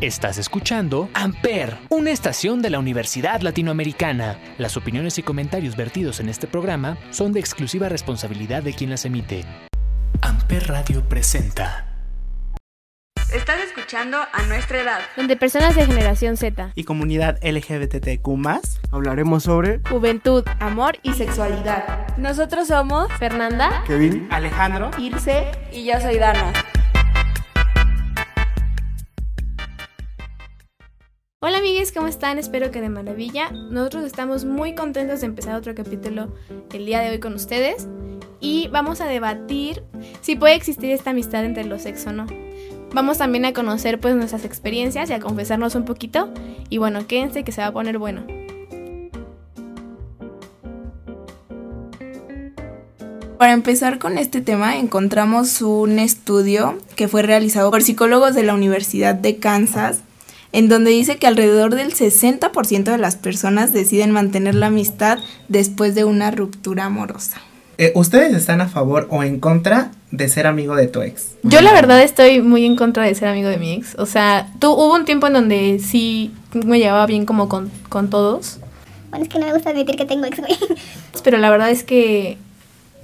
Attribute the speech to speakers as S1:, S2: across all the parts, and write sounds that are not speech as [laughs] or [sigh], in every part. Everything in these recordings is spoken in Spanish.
S1: Estás escuchando Amper, una estación de la Universidad Latinoamericana. Las opiniones y comentarios vertidos en este programa son de exclusiva responsabilidad de quien las emite. Amper Radio presenta.
S2: Estás escuchando a nuestra edad.
S3: donde personas de generación Z,
S4: y comunidad LGBTQ
S5: Hablaremos sobre
S3: juventud,
S2: Amor y sexualidad. Nosotros somos
S3: Fernanda,
S5: Kevin.
S4: Alejandro.
S2: Irse y yo soy Dana.
S3: Hola amigues, ¿cómo están? Espero que de maravilla. Nosotros estamos muy contentos de empezar otro capítulo el día de hoy con ustedes y vamos a debatir si puede existir esta amistad entre los sexos o no. Vamos también a conocer pues nuestras experiencias y a confesarnos un poquito y bueno, quédense que se va a poner bueno.
S2: Para empezar con este tema, encontramos un estudio que fue realizado por psicólogos de la Universidad de Kansas, en donde dice que alrededor del 60% de las personas deciden mantener la amistad después de una ruptura amorosa.
S4: Eh, ¿Ustedes están a favor o en contra de ser amigo de tu ex?
S3: Yo la verdad estoy muy en contra de ser amigo de mi ex. O sea, tú, hubo un tiempo en donde sí me llevaba bien como con, con todos.
S6: Bueno, es que no me gusta admitir que tengo ex, güey.
S3: Pero la verdad es que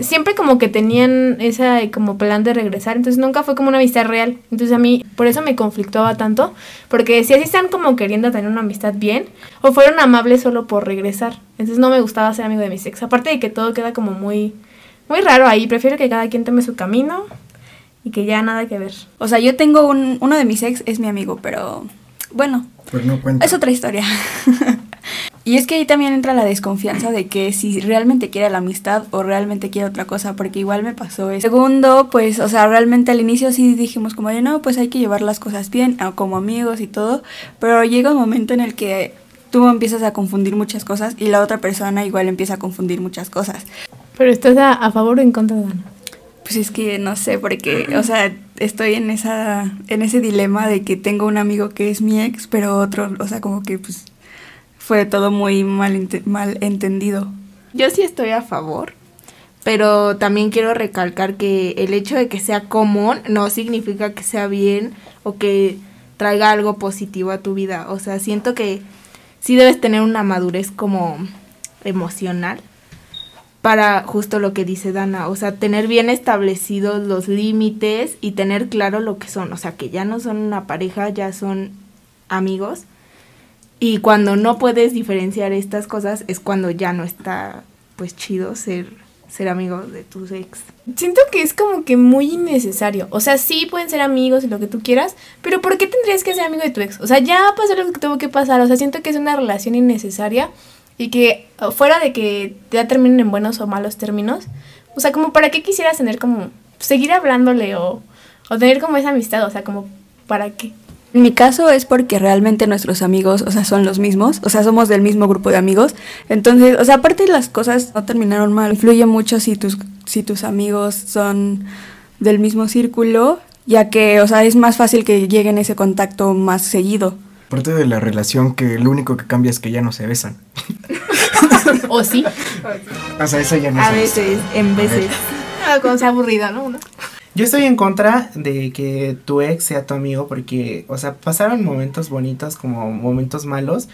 S3: siempre como que tenían ese como plan de regresar. Entonces nunca fue como una amistad real. Entonces a mí por eso me conflictuaba tanto. Porque si así están como queriendo tener una amistad bien. O fueron amables solo por regresar. Entonces no me gustaba ser amigo de mis ex. Aparte de que todo queda como muy, muy raro ahí. Prefiero que cada quien tome su camino. Y que ya nada que ver.
S7: O sea, yo tengo un, uno de mis ex es mi amigo, pero bueno,
S5: Pues no cuenta.
S7: es otra historia. [laughs] y es que ahí también entra la desconfianza de que si realmente quiere la amistad o realmente quiere otra cosa, porque igual me pasó eso. Segundo, pues, o sea, realmente al inicio sí dijimos como de no, pues hay que llevar las cosas bien, como amigos y todo, pero llega un momento en el que tú empiezas a confundir muchas cosas y la otra persona igual empieza a confundir muchas cosas.
S3: Pero estás a, a favor o en contra de Ana.
S7: Pues es que no sé, porque, o sea, estoy en esa, en ese dilema de que tengo un amigo que es mi ex, pero otro, o sea, como que pues fue todo muy mal, mal entendido.
S2: Yo sí estoy a favor, pero también quiero recalcar que el hecho de que sea común no significa que sea bien o que traiga algo positivo a tu vida. O sea, siento que sí debes tener una madurez como emocional para justo lo que dice Dana, o sea, tener bien establecidos los límites y tener claro lo que son, o sea, que ya no son una pareja, ya son amigos. Y cuando no puedes diferenciar estas cosas es cuando ya no está pues chido ser ser amigo de tus ex.
S3: Siento que es como que muy innecesario. O sea, sí pueden ser amigos y lo que tú quieras, pero ¿por qué tendrías que ser amigo de tu ex? O sea, ya pasó lo que tuvo que pasar. O sea, siento que es una relación innecesaria y que uh, fuera de que ya terminen en buenos o malos términos, o sea, como para qué quisieras tener como seguir hablándole o, o tener como esa amistad, o sea, como para qué.
S7: En mi caso es porque realmente nuestros amigos, o sea, son los mismos, o sea, somos del mismo grupo de amigos. Entonces, o sea, aparte las cosas no terminaron mal. Influye mucho si tus, si tus amigos son del mismo círculo, ya que, o sea, es más fácil que lleguen ese contacto más seguido.
S5: Parte de la relación que lo único que cambia es que ya no se besan.
S3: O sí.
S5: O sea, eso ya no
S2: A
S5: se
S2: veces, en veces.
S3: Ah, Cuando sea aburrido, ¿no?
S4: Yo estoy en contra de que tu ex sea tu amigo porque, o sea, pasaron momentos bonitos como momentos malos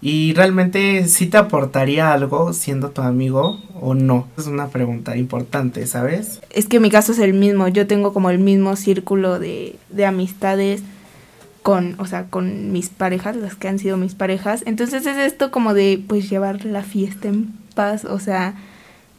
S4: y realmente sí te aportaría algo siendo tu amigo o no. Es una pregunta importante, ¿sabes?
S2: Es que mi caso es el mismo, yo tengo como el mismo círculo de, de amistades con, o sea, con mis parejas, las que han sido mis parejas. Entonces es esto como de pues llevar la fiesta en paz, o sea,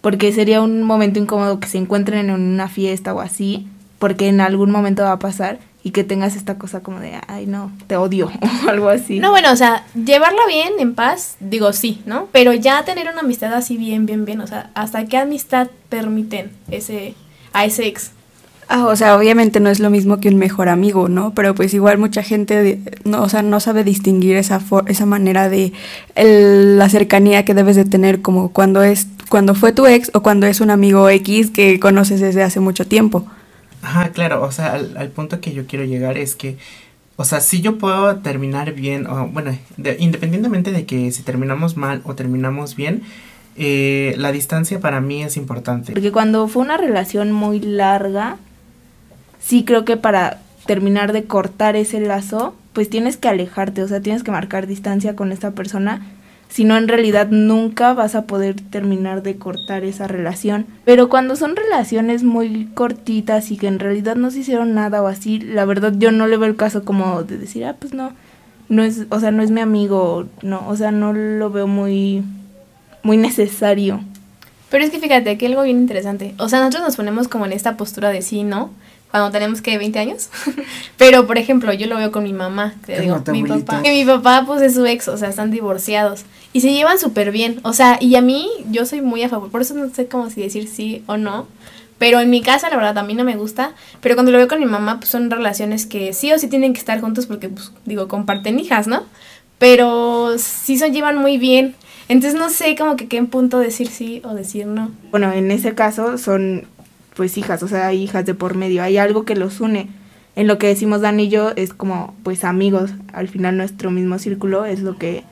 S2: porque sería un momento incómodo que se encuentren en una fiesta o así, porque en algún momento va a pasar y que tengas esta cosa como de, ay no, te odio [laughs] o algo así.
S3: No, bueno, o sea, llevarla bien, en paz, digo sí, ¿no? Pero ya tener una amistad así bien, bien, bien, o sea, ¿hasta qué amistad permiten ese, a ese ex?
S7: Ah, o sea, obviamente no es lo mismo que un mejor amigo, ¿no? Pero pues igual mucha gente, de- no, o sea, no sabe distinguir esa, for- esa manera de el- la cercanía que debes de tener como cuando es cuando fue tu ex o cuando es un amigo X que conoces desde hace mucho tiempo.
S4: Ajá, claro, o sea, al, al punto que yo quiero llegar es que, o sea, si yo puedo terminar bien, o bueno, de- independientemente de que si terminamos mal o terminamos bien, eh, la distancia para mí es importante.
S2: Porque cuando fue una relación muy larga, sí creo que para terminar de cortar ese lazo, pues tienes que alejarte, o sea, tienes que marcar distancia con esta persona, si no en realidad nunca vas a poder terminar de cortar esa relación. Pero cuando son relaciones muy cortitas y que en realidad no se hicieron nada o así, la verdad yo no le veo el caso como de decir, ah, pues no, no es, o sea, no es mi amigo, no, o sea, no lo veo muy, muy necesario.
S3: Pero es que fíjate, aquí algo bien interesante. O sea, nosotros nos ponemos como en esta postura de sí, ¿no? Cuando tenemos que 20 años. [laughs] Pero, por ejemplo, yo lo veo con mi mamá. Que
S4: Con
S3: digo, mi papá. Que mi papá, pues, es su ex, o sea, están divorciados. Y se llevan súper bien. O sea, y a mí, yo soy muy a favor. Por eso no sé cómo si decir sí o no. Pero en mi casa, la verdad, a mí no me gusta. Pero cuando lo veo con mi mamá, pues son relaciones que sí o sí tienen que estar juntos porque, pues, digo, comparten hijas, ¿no? Pero sí se llevan muy bien. Entonces no sé como que qué en punto decir sí o decir no.
S2: Bueno, en ese caso son pues hijas, o sea, hay hijas de por medio, hay algo que los une. En lo que decimos Dan y yo es como pues amigos, al final nuestro mismo círculo es lo que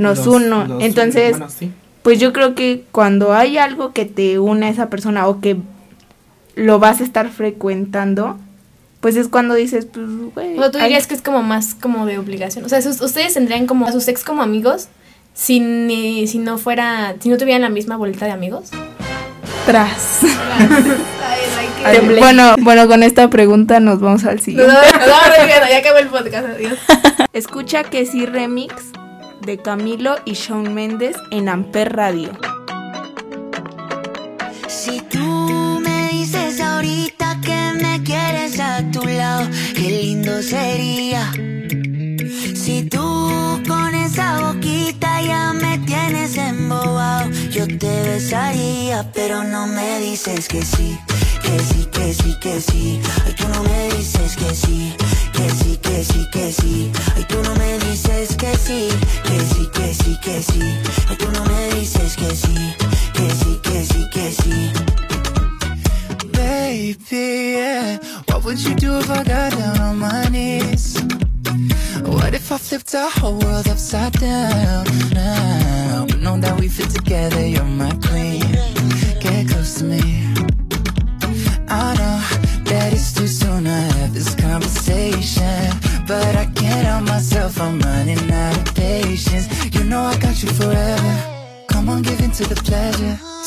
S2: nos
S4: Los-
S2: uno.
S4: los
S2: Entonces,
S4: sí.
S2: pues yo creo que cuando hay algo que te une a esa persona o que lo vas a estar frecuentando, pues es cuando dices, pues, güey.
S3: O tú
S2: hay-
S3: dirías que es como más como de obligación. O sea, sus- ustedes tendrían como a sus ex como amigos si, ni- si no fuera, si no tuvieran la misma bolita de amigos.
S2: tras. [laughs]
S3: Ay,
S2: bueno, bueno, con esta pregunta nos vamos al siguiente.
S3: nos vamos retirando, ya acabó el podcast, adiós. [laughs]
S2: Escucha que sí remix de Camilo y Shawn Mendes en Amper Radio.
S8: Si tú me dices ahorita que me quieres a tu lado, qué lindo sería. Si tú con esa boquita ya me tienes embobado, yo te besaría, pero no me dices que sí, que sí, que sí, que sí. Ay, tú no me dices que sí, que sí, que sí, que sí. Ay, tú no me dices que sí, que sí, que sí, que sí. Ay, tú no me dices que sí, que sí, que sí, que sí.
S9: Baby, yeah. What would you do if I got down on my knees? What if I flipped our whole world upside down?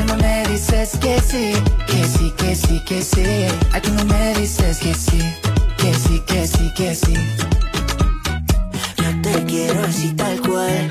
S9: Tú no me dices que sí, que sí, que sí, que sí. Ay, tú no me dices que sí, que sí, que sí, que sí.
S8: Yo te quiero así tal cual,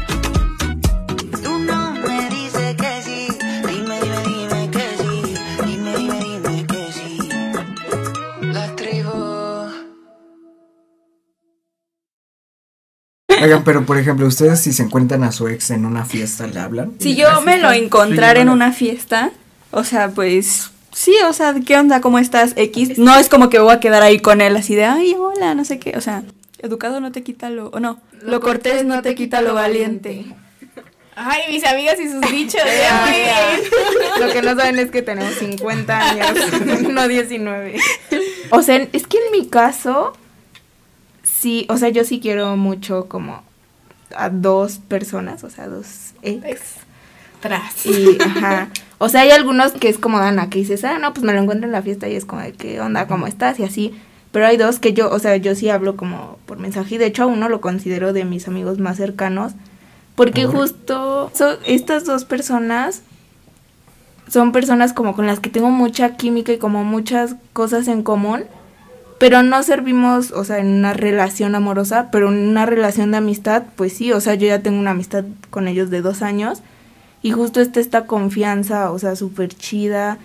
S5: Oigan, pero por ejemplo, ustedes si se encuentran a su ex en una fiesta, ¿le hablan?
S7: Si yo me lo encontrara en una fiesta, o sea, pues sí, o sea, ¿qué onda? ¿Cómo estás? X. No es como que voy a quedar ahí con él así de, ay, hola, no sé qué. O sea, educado no te quita lo. O no, lo, cortés no te quita lo valiente.
S3: Ay, mis amigas y sus [laughs] dichos.
S2: Lo que no saben es que tenemos 50 años, [laughs] no 19. O sea, es que en mi caso, sí, o sea, yo sí quiero mucho como a dos personas, o sea, dos ex.
S3: Tras.
S2: Y, ajá. O sea, hay algunos que es como Ana, que dices, ah, no, pues me lo encuentro en la fiesta y es como de, ¿qué onda? ¿Cómo estás? Y así. Pero hay dos que yo, o sea, yo sí hablo como por mensaje y de hecho a uno lo considero de mis amigos más cercanos. Porque justo so- estas dos personas son personas como con las que tengo mucha química y como muchas cosas en común, pero no servimos, o sea, en una relación amorosa, pero en una relación de amistad, pues sí, o sea, yo ya tengo una amistad con ellos de dos años y justo está esta confianza, o sea, súper chida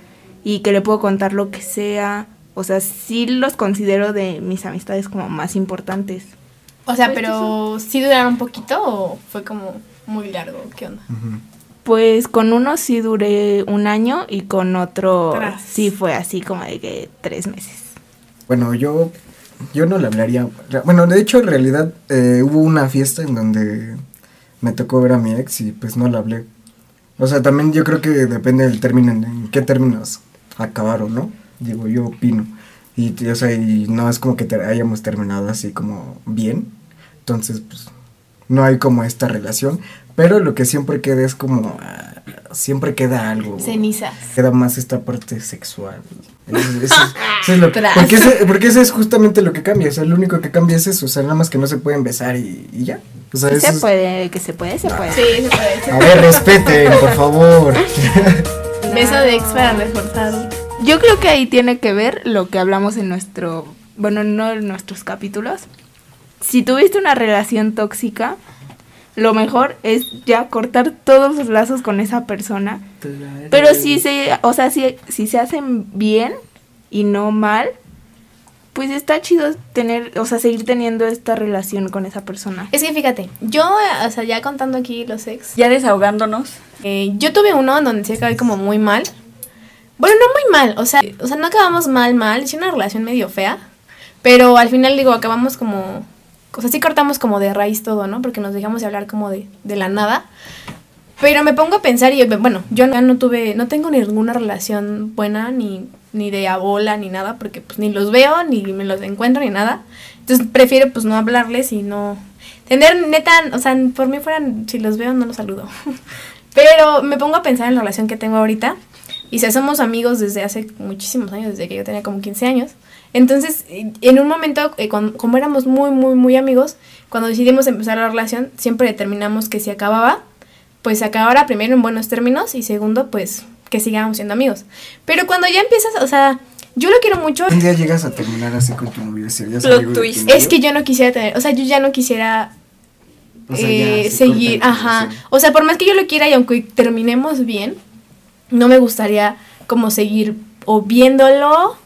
S2: y que le puedo contar lo que sea, o sea, sí los considero de mis amistades como más importantes.
S3: O sea, pero ¿sí duraron un poquito o fue como muy largo? ¿Qué onda?
S2: Pues con uno sí duré un año y con otro
S3: Tras.
S2: sí fue así como de que tres meses.
S5: Bueno, yo, yo no le hablaría. Bueno, de hecho, en realidad eh, hubo una fiesta en donde me tocó ver a mi ex y pues no le hablé. O sea, también yo creo que depende del término, en, qué términos acabaron, ¿no? Digo, yo opino. Y, y, o sea, y no es como que te- hayamos terminado así como bien. Entonces, pues, no hay como esta relación. Pero lo que siempre queda es como, ah, siempre queda algo.
S3: Cenizas.
S5: Queda más esta parte sexual. Eso, eso- eso es lo que-
S3: Tras.
S5: porque, ese- porque eso es justamente lo que cambia. O sea, lo único que cambia es eso. O sea, nada más que no se pueden besar y, y ya. O sea,
S2: Sí
S5: eso
S2: se puede, que se puede, se puede.
S3: Sí, se puede. se
S5: A ver, respeten, por favor. [laughs]
S3: Beso de ex para reforzar.
S2: Yo creo que ahí tiene que ver lo que hablamos en nuestro, bueno, no en nuestros capítulos. Si tuviste una relación tóxica, lo mejor es ya cortar todos los lazos con esa persona. Pero si se, o sea, si, si se hacen bien y no mal, pues está chido tener, o sea, seguir teniendo esta relación con esa persona.
S3: Es que fíjate, yo, o sea, ya contando aquí los ex,
S7: Ya desahogándonos.
S3: eh, yo tuve uno donde sí acabé como muy mal. Bueno, no muy mal, o sea, o sea, no acabamos mal, mal, es una relación medio fea, pero al final digo, acabamos como, o sea, sí cortamos como de raíz todo, ¿no? Porque nos dejamos de hablar como de, de la nada. Pero me pongo a pensar y bueno, yo ya no tuve, no tengo ninguna relación buena ni, ni de abola ni nada, porque pues ni los veo, ni me los encuentro, ni nada. Entonces prefiero pues no hablarles y no... Tener neta, o sea, por mí fueran, si los veo no los saludo. [laughs] Pero me pongo a pensar en la relación que tengo ahorita. Y si somos amigos desde hace muchísimos años, desde que yo tenía como 15 años. Entonces, en un momento, eh, cuando- como éramos muy, muy, muy amigos, cuando decidimos empezar la relación, siempre determinamos que si acababa, pues acabara primero en buenos términos y segundo, pues que sigamos siendo amigos. Pero cuando ya empiezas, o sea, yo lo quiero mucho.
S5: Un día llegas a terminar así con tu novio. ¿Serías amigo de tu
S7: twist.
S5: novio?
S3: Es que yo no quisiera tener, o sea, yo ya no quisiera
S5: O sea,
S3: eh, seguir, ajá. O sea, por más que yo lo quiera y aunque terminemos bien, no me gustaría como seguir o viéndolo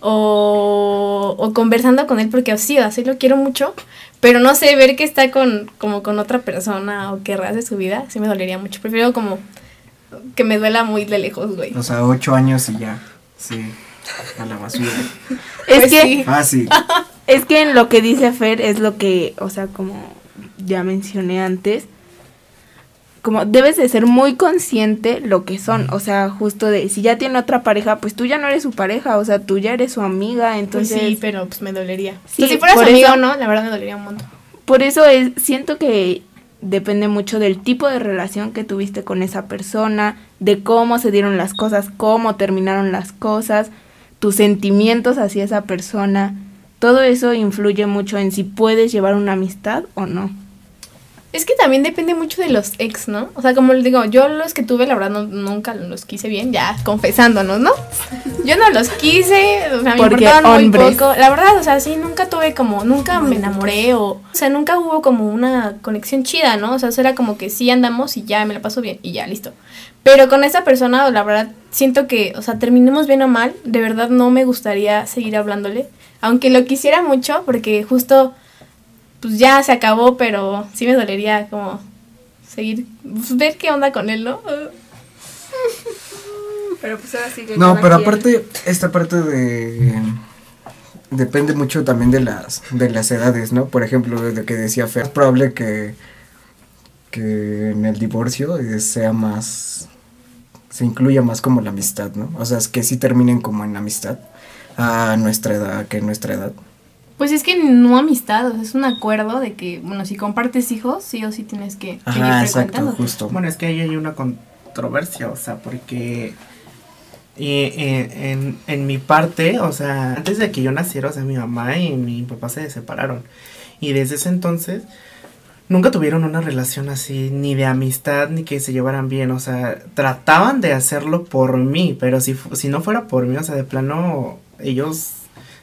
S3: o, o conversando con él porque sí, así lo quiero mucho, pero no sé, ver que está con como con otra persona o que rehace su vida, sí me dolería mucho. Prefiero como que me duela muy de lejos, güey.
S5: O sea, ocho años y ya. Sí. A la basura. [laughs]
S2: Es
S3: Pues
S2: que
S3: sí.
S5: Ah, sí. [laughs]
S2: Es que en lo que dice Fer es lo que, o sea, como ya mencioné antes, como debes de ser muy consciente lo que son, o sea, justo de si ya tiene otra pareja, pues tú ya no eres su pareja, o sea, tú ya eres su amiga,
S3: Pues
S2: entonces
S3: sí, pero pues me dolería.
S2: Sí,
S3: O sea, si fuera su
S2: por
S3: amigo
S2: eso-
S3: no, la verdad me dolería un montón.
S2: por eso es siento que depende mucho del tipo de relación que tuviste con esa persona, de cómo se dieron las cosas, cómo terminaron las cosas, tus sentimientos hacia esa persona. Todo eso influye mucho en si puedes llevar una amistad o no.
S3: Es que también depende mucho de los ex, ¿no? O sea, como les digo, yo los que tuve, la verdad, no- nunca los quise bien, ya confesándonos, ¿no? Yo no los quise, o sea, me importaban muy poco. La verdad, o sea, sí, nunca tuve como, nunca me enamoré o, o sea, nunca hubo como una conexión chida, ¿no? O sea, eso era como que sí andamos y ya me la paso bien y ya, listo. Pero con esa persona, la verdad, siento que, o sea, terminemos bien o mal, de verdad no me gustaría seguir hablándole, aunque lo quisiera mucho, porque justo pues ya se acabó, pero sí me dolería como seguir, pues, ver qué onda con él, ¿no? [laughs]
S2: Pero pues ahora sí que
S5: No, pero aparte, esta parte de... Depende mucho también de las, de las edades, ¿no? Por ejemplo, de que decía Fer, es probable que, que en el divorcio eh, sea más... Se incluya más como la amistad, ¿no? O sea, es que sí terminen como en amistad a nuestra edad, que en nuestra edad.
S3: Pues es que no amistad, o sea, es un acuerdo de que, bueno, si compartes hijos, sí o sí tienes que seguir
S5: Ajá, exacto, justo.
S4: Bueno, es que ahí hay una controversia, o sea, porque eh, eh, en, en mi parte, o sea, antes de que yo naciera, o sea, mi mamá y mi papá se separaron. Y desde ese entonces nunca tuvieron una relación así, ni de amistad, ni que se llevaran bien. O sea, trataban de hacerlo por mí, pero si, fu- si no fuera por mí, o sea, de plano, ellos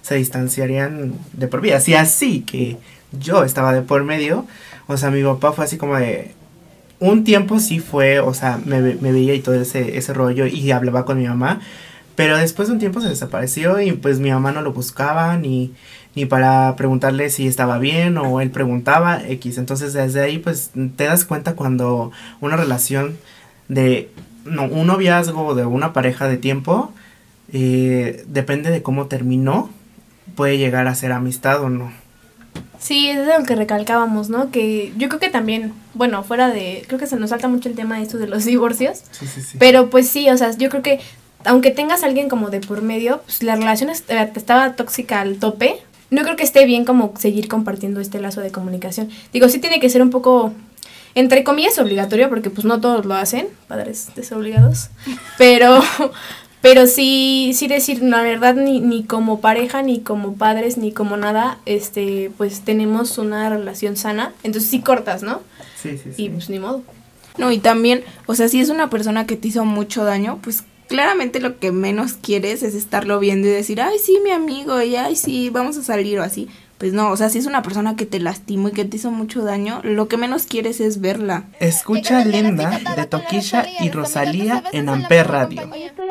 S4: se distanciarían de por vida. Así así que yo estaba de por medio, o sea, mi papá fue así como de, un tiempo sí fue, o sea, me, ve- me veía y todo ese, ese rollo y hablaba con mi mamá, pero después de un tiempo se desapareció y pues mi mamá no lo buscaba ni, ni para preguntarle si estaba bien o él preguntaba X. Entonces desde ahí pues te das cuenta cuando una relación de un noviazgo o de una pareja de tiempo eh, depende de cómo terminó, puede llegar a ser amistad o no.
S3: Sí, es de lo que recalcábamos, ¿no? Que yo creo que también, bueno, fuera de, creo que se nos salta mucho el tema de esto de los [laughs] divorcios,
S4: Sí, sí, sí.
S3: pero pues sí, o sea, yo creo que aunque tengas a alguien como de por medio, pues la relación eh, estaba tóxica al tope, no creo que esté bien como seguir compartiendo este lazo de comunicación. Digo, sí tiene que ser un poco, entre comillas, obligatorio, porque pues no todos lo hacen, padres desobligados, pero... [laughs] Pero sí, sí decir, la verdad, ni, ni como pareja, ni como padres, ni como nada, este, pues tenemos una relación sana. Entonces sí cortas, ¿no?
S4: Sí, sí, sí.
S3: Y pues ni modo.
S2: No, y también, o sea, si es una persona que te hizo mucho daño, pues claramente lo que menos quieres es estarlo viendo y decir, ay, sí, mi amigo, y ay, sí, vamos a salir o así. Pues no, o sea, si es una persona que te lastimó y que te hizo mucho daño, lo que menos quieres es verla.
S4: Escucha Linda de Toquilla y Rosalía en Amper Radio.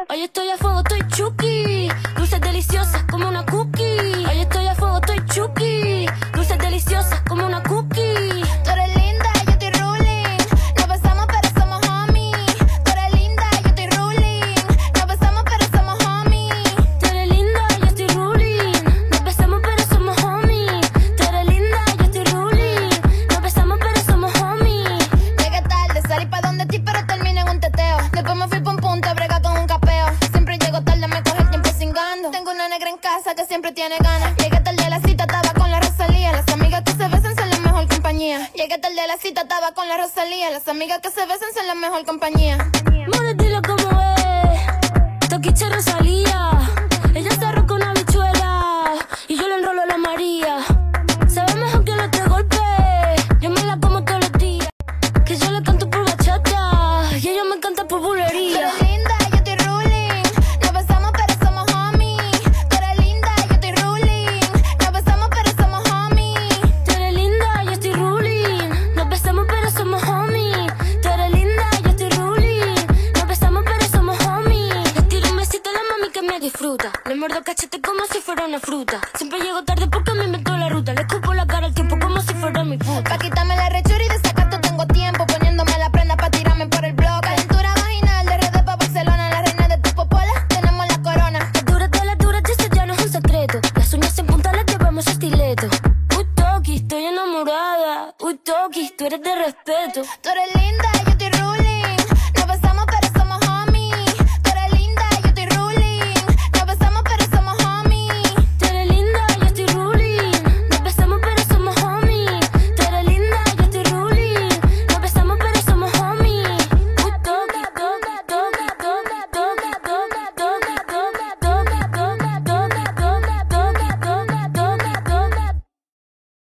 S10: Hoy estoy a fuego, estoy chuki. Dulces deliciosas como una cookie. Hoy estoy a fuego, estoy chuki.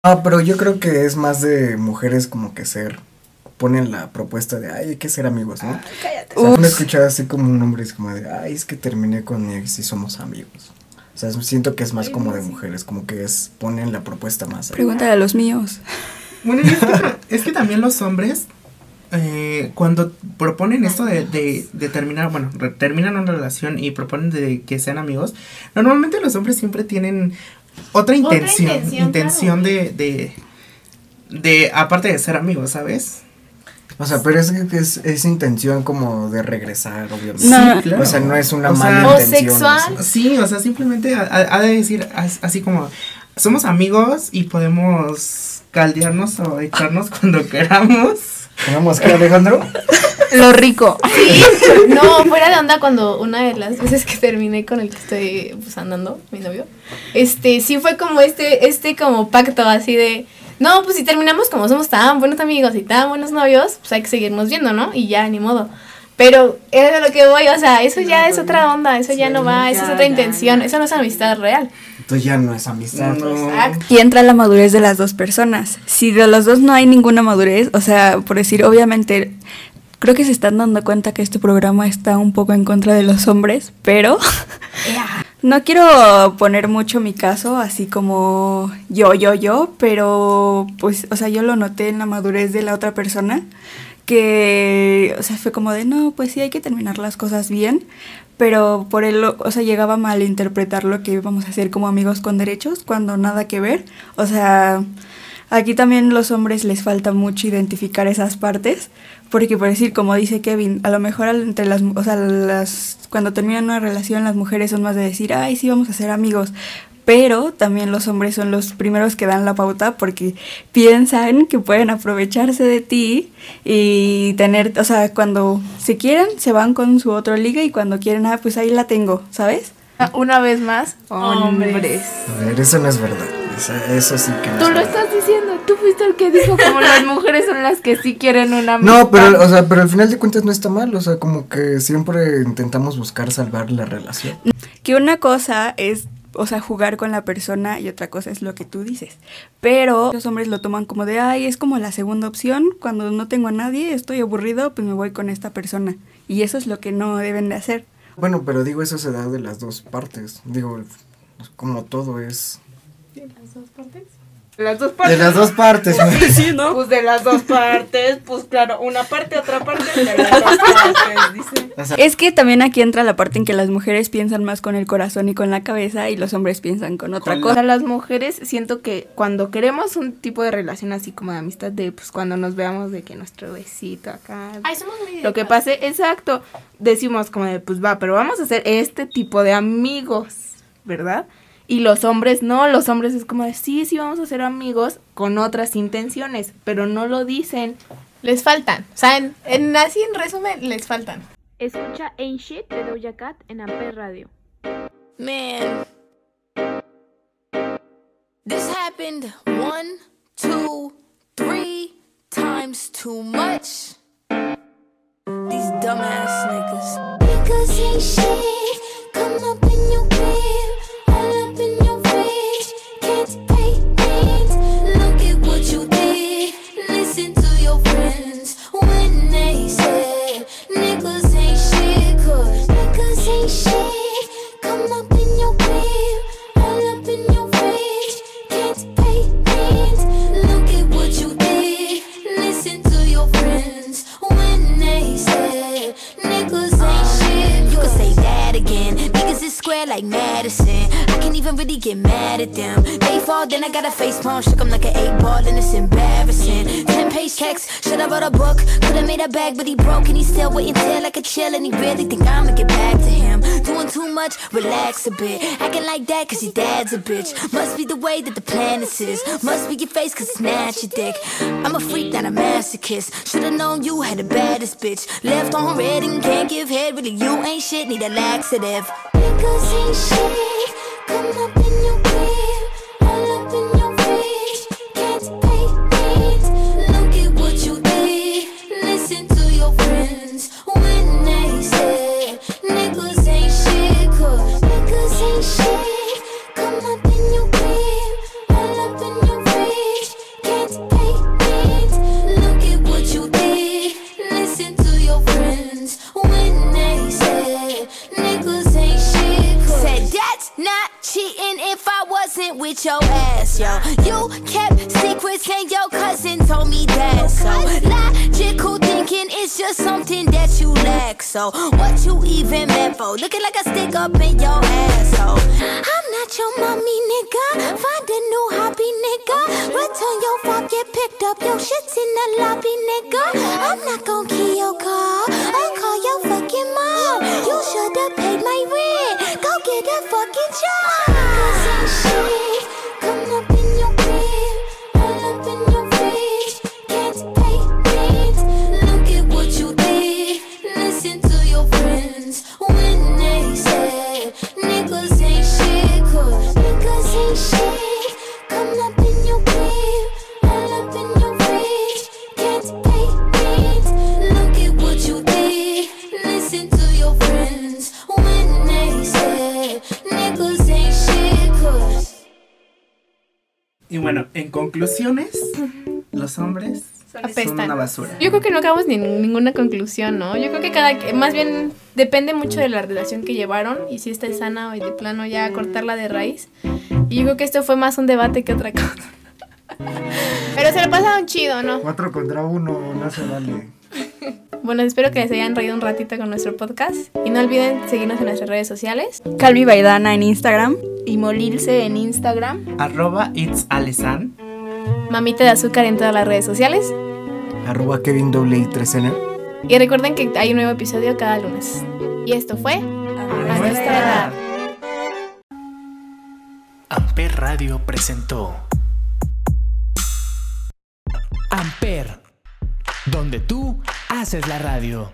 S5: Ah, pero yo creo que es más de mujeres como que ser ponen la propuesta de ay hay que ser amigos, ¿no? O sea, me he escuchado así como un hombre es como de ay es que terminé con mi ex y somos amigos. O sea, siento que es más como de mujeres, como que es ponen la propuesta más. ahí.
S7: Pregúntale a los míos.
S4: Bueno, es que, es que también los hombres, eh, cuando proponen esto de, de, de terminar, bueno, re- terminan una relación y proponen de que sean amigos, normalmente los hombres siempre tienen otra intención,
S3: intención,
S4: intención de, de, de, aparte de ser amigos, ¿sabes?
S5: O sea, pero es que es, es intención como de regresar, obviamente.
S7: No,
S4: Sí, claro.
S5: O sea, no es una
S4: O sea,
S5: mala
S3: O
S5: intención.
S3: sexual.
S5: o sea.
S4: Sí, o sea, simplemente ha, de decir as- así como, somos amigos y podemos caldearnos o echarnos [laughs] cuando queramos.
S5: ¿Tenemos que Alejandro?
S2: Lo rico.
S3: No, fuera de onda cuando una de las veces que terminé con el que estoy pues, andando, mi novio, este, sí fue como este, este como pacto así de, no, pues si terminamos como somos tan buenos amigos y tan buenos novios, pues hay que seguirnos viendo, ¿no? Y ya, ni modo. Pero es de lo que voy, o sea, eso ya es otra onda, eso ya no va, esa es otra intención, eso no es amistad real.
S5: Entonces ya no es amistad.
S3: Exacto.
S7: Y entra la madurez de las dos personas. Si de los dos no hay ninguna madurez, o sea, por decir, obviamente, creo que se están dando cuenta que este programa está un poco en contra de los hombres, pero [laughs] no quiero poner mucho mi caso, así como yo, yo, yo, pero pues, o sea, yo lo noté en la madurez de la otra persona, que, o sea, fue como de, no, pues sí, hay que terminar las cosas bien, pero por él, o sea, llegaba a malinterpretar lo que íbamos a hacer como amigos con derechos, cuando nada que ver, o sea... Aquí también los hombres les falta mucho identificar esas partes, porque por decir, como dice Kevin, a lo mejor entre las, o sea, las, cuando terminan una relación las mujeres son más de decir, ay, sí, vamos a ser amigos, pero también los hombres son los primeros que dan la pauta porque piensan que pueden aprovecharse de ti y tener, o sea, cuando se quieren, se van con su otro liga y cuando quieren, ah, pues ahí la tengo, ¿sabes?
S2: Una vez más,
S3: Hombres.
S2: hombres.
S5: A ver, eso no es verdad. Eso, eso sí que no
S2: Tú
S5: es
S2: lo
S5: verdad.
S2: estás diciendo, tú fuiste el que dijo como las [laughs] mujeres son las que sí quieren una amistad.
S5: No, pero, o sea, pero al final de cuentas no está mal. O sea, como que siempre intentamos buscar salvar la relación.
S7: Que una cosa es, o sea, jugar con la persona y otra cosa es lo que tú dices. Pero los hombres lo toman como de, ay, es como la segunda opción. Cuando no tengo a nadie, estoy aburrido, pues me voy con esta persona. Y eso es lo que no deben de hacer.
S5: Bueno, pero digo, eso se da de las dos partes. Digo, como todo es.
S2: Las dos
S5: De
S2: partes.
S5: las dos partes. [laughs] ¿no?
S2: Pues de las dos partes, pues claro, una parte, otra parte, de las dos partes, dice.
S5: O sea,
S7: Es que también aquí entra la parte en que las mujeres piensan más con el corazón y con la cabeza y los hombres piensan con otra
S5: Con
S2: O
S7: cosa.
S2: sea, las mujeres siento que cuando queremos un tipo de relación así como de amistad, de pues cuando nos veamos de que nuestro besito acá,
S3: Ay, somos muy
S2: lo que pase, exacto, decimos como de pues va, pero vamos a hacer este tipo de amigos, ¿verdad? Y los hombres no, los hombres es como de sí, sí vamos a ser amigos con otras intenciones, pero no lo dicen.
S3: Les faltan, o sea, en, en- así en resumen, les faltan.
S11: Escucha Ain't Shit de Doja Cat en Amper Radio.
S6: Man, this happened one, two, three times too much. These dumbass niggas.
S10: Niggas ain't shit. Come up in your
S6: I got a face palm, shook 'em like an eight ball, and it's embarrassing. Ten page checks, should I wrote a book? Could've made a bag, but he broke, and he still waiting till like a chill, and he really think I'ma get back to him. Doing too much, relax a bit. Acting like that, cause your dad's a bitch. Must be the way that the planet is. Must be your face, cause snatch your dick. I'm a freak, not a masochist. Should've known you had the baddest bitch. Left on red and can't give head, really, you ain't shit, need a laxative.
S10: Niggas ain't shit. Picked up. Your shit's in the lobby, nigga. I'm not gon'
S4: conclusiones, los hombres son
S3: Apestan.
S4: una basura.
S3: Yo creo que no acabamos ni ninguna conclusión, ¿no? Yo creo que cada más bien depende mucho de la relación que llevaron y si esta es sana o de plano ya cortarla de raíz. Y yo creo que esto fue más un debate que otra cosa. [laughs] Pero se lo pasaron chido, ¿no?
S5: Cuatro contra uno, no se vale.
S3: Bueno, espero que les hayan reído un ratito con nuestro podcast y no olviden seguirnos en nuestras redes sociales.
S7: Calvi Baidana en Instagram.
S2: Y Molilse en Instagram.
S4: Arroba it's Alesan.
S3: Mamita de azúcar en todas las redes sociales.
S5: Arroba Kevin doble I 3N.
S3: Y recuerden que hay un nuevo episodio cada lunes. Y esto fue A nuestra edad.
S1: Amper Radio presentó Amper, donde tú haces la radio.